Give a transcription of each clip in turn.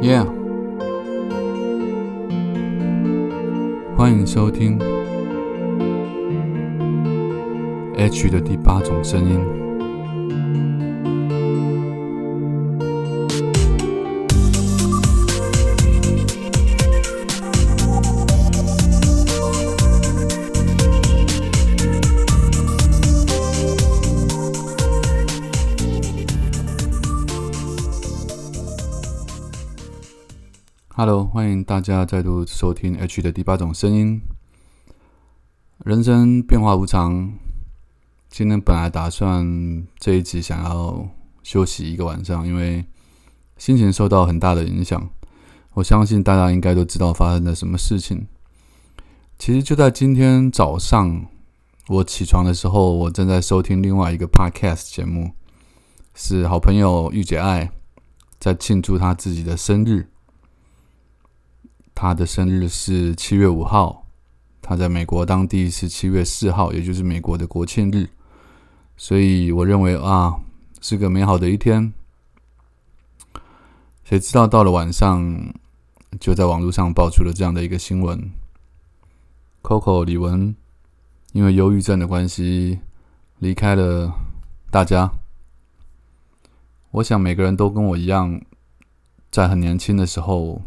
Yeah，欢迎收听 H 的第八种声音。Hello，欢迎大家再度收听 H 的第八种声音。人生变化无常，今天本来打算这一集想要休息一个晚上，因为心情受到很大的影响。我相信大家应该都知道发生了什么事情。其实就在今天早上，我起床的时候，我正在收听另外一个 Podcast 节目，是好朋友玉姐爱在庆祝她自己的生日。他的生日是七月五号，他在美国当地是七月四号，也就是美国的国庆日，所以我认为啊，是个美好的一天。谁知道到了晚上，就在网络上爆出了这样的一个新闻：Coco 李玟因为忧郁症的关系离开了大家。我想每个人都跟我一样，在很年轻的时候。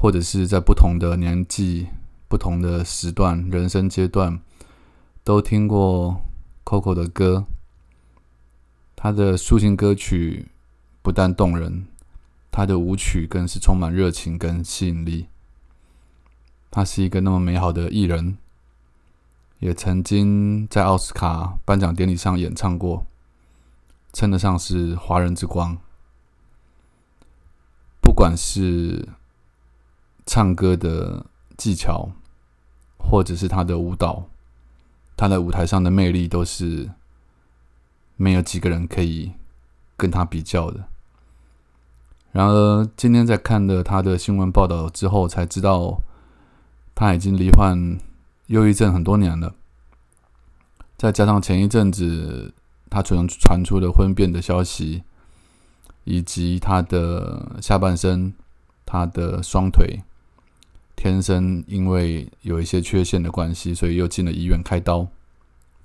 或者是在不同的年纪、不同的时段、人生阶段，都听过 Coco 的歌。他的抒情歌曲不但动人，他的舞曲更是充满热情跟吸引力。他是一个那么美好的艺人，也曾经在奥斯卡颁奖典礼上演唱过，称得上是华人之光。不管是唱歌的技巧，或者是他的舞蹈，他在舞台上的魅力，都是没有几个人可以跟他比较的。然而，今天在看了他的新闻报道之后，才知道他已经罹患忧郁症很多年了。再加上前一阵子他传传出了婚变的消息，以及他的下半身，他的双腿。天生因为有一些缺陷的关系，所以又进了医院开刀。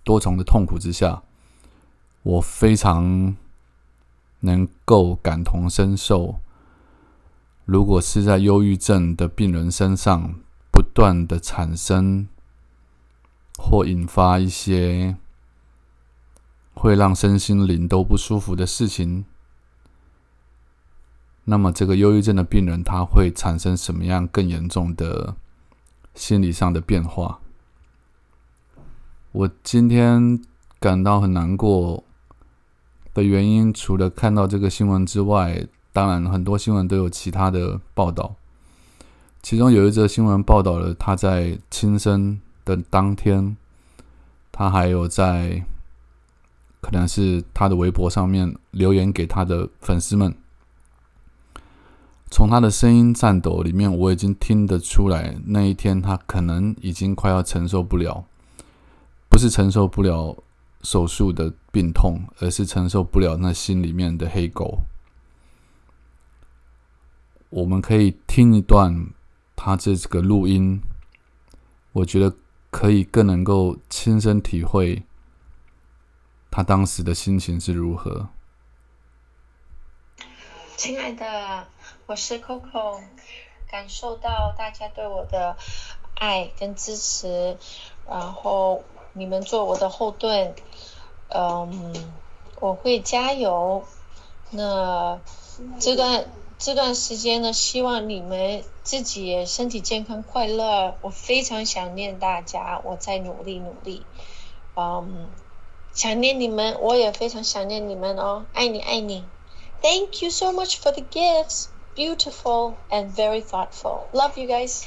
多重的痛苦之下，我非常能够感同身受。如果是在忧郁症的病人身上不断的产生或引发一些会让身心灵都不舒服的事情。那么，这个忧郁症的病人他会产生什么样更严重的心理上的变化？我今天感到很难过的原因，除了看到这个新闻之外，当然很多新闻都有其他的报道。其中有一则新闻报道了他在轻生的当天，他还有在可能是他的微博上面留言给他的粉丝们。从他的声音颤抖里面，我已经听得出来，那一天他可能已经快要承受不了，不是承受不了手术的病痛，而是承受不了那心里面的黑狗。我们可以听一段他这个录音，我觉得可以更能够亲身体会他当时的心情是如何。亲爱的。我是 Coco，感受到大家对我的爱跟支持，然后你们做我的后盾，嗯，我会加油。那这段这段时间呢，希望你们自己身体健康快乐。我非常想念大家，我在努力努力，嗯，想念你们，我也非常想念你们哦，爱你爱你，Thank you so much for the gifts。beautiful and very thoughtful. Love you guys.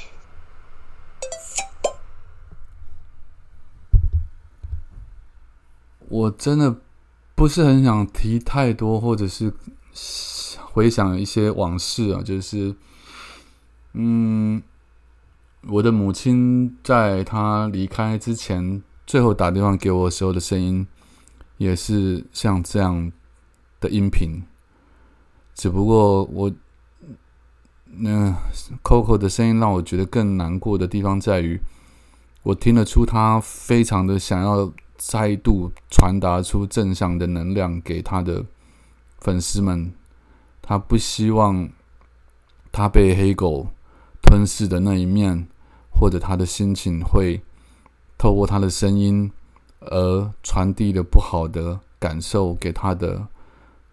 我真的不是很想提太多，或者是回想一些往事啊。就是，嗯，我的母亲在她离开之前，最后打电话给我的时候的声音，也是像这样的音频。只不过我那 Coco 的声音让我觉得更难过的地方在于，我听得出他非常的想要再度传达出正向的能量给他的粉丝们，他不希望他被黑狗吞噬的那一面，或者他的心情会透过他的声音而传递的不好的感受给他的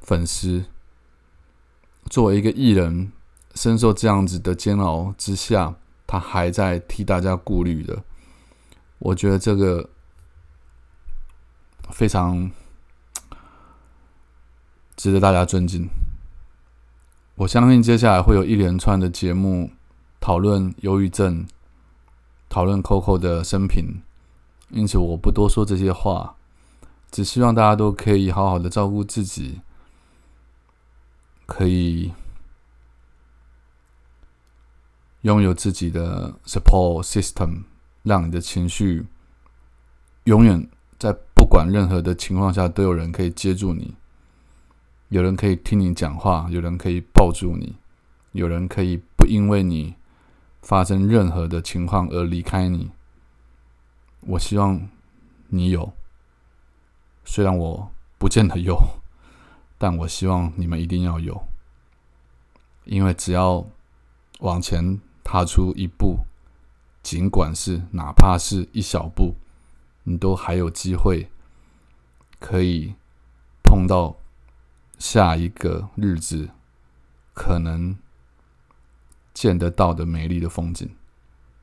粉丝。作为一个艺人，深受这样子的煎熬之下，他还在替大家顾虑的，我觉得这个非常值得大家尊敬。我相信接下来会有一连串的节目讨论忧郁症，讨论 Coco 的生平，因此我不多说这些话，只希望大家都可以好好的照顾自己。可以拥有自己的 support system，让你的情绪永远在不管任何的情况下都有人可以接住你，有人可以听你讲话，有人可以抱住你，有人可以不因为你发生任何的情况而离开你。我希望你有，虽然我不见得有。但我希望你们一定要有，因为只要往前踏出一步，尽管是哪怕是一小步，你都还有机会可以碰到下一个日子可能见得到的美丽的风景。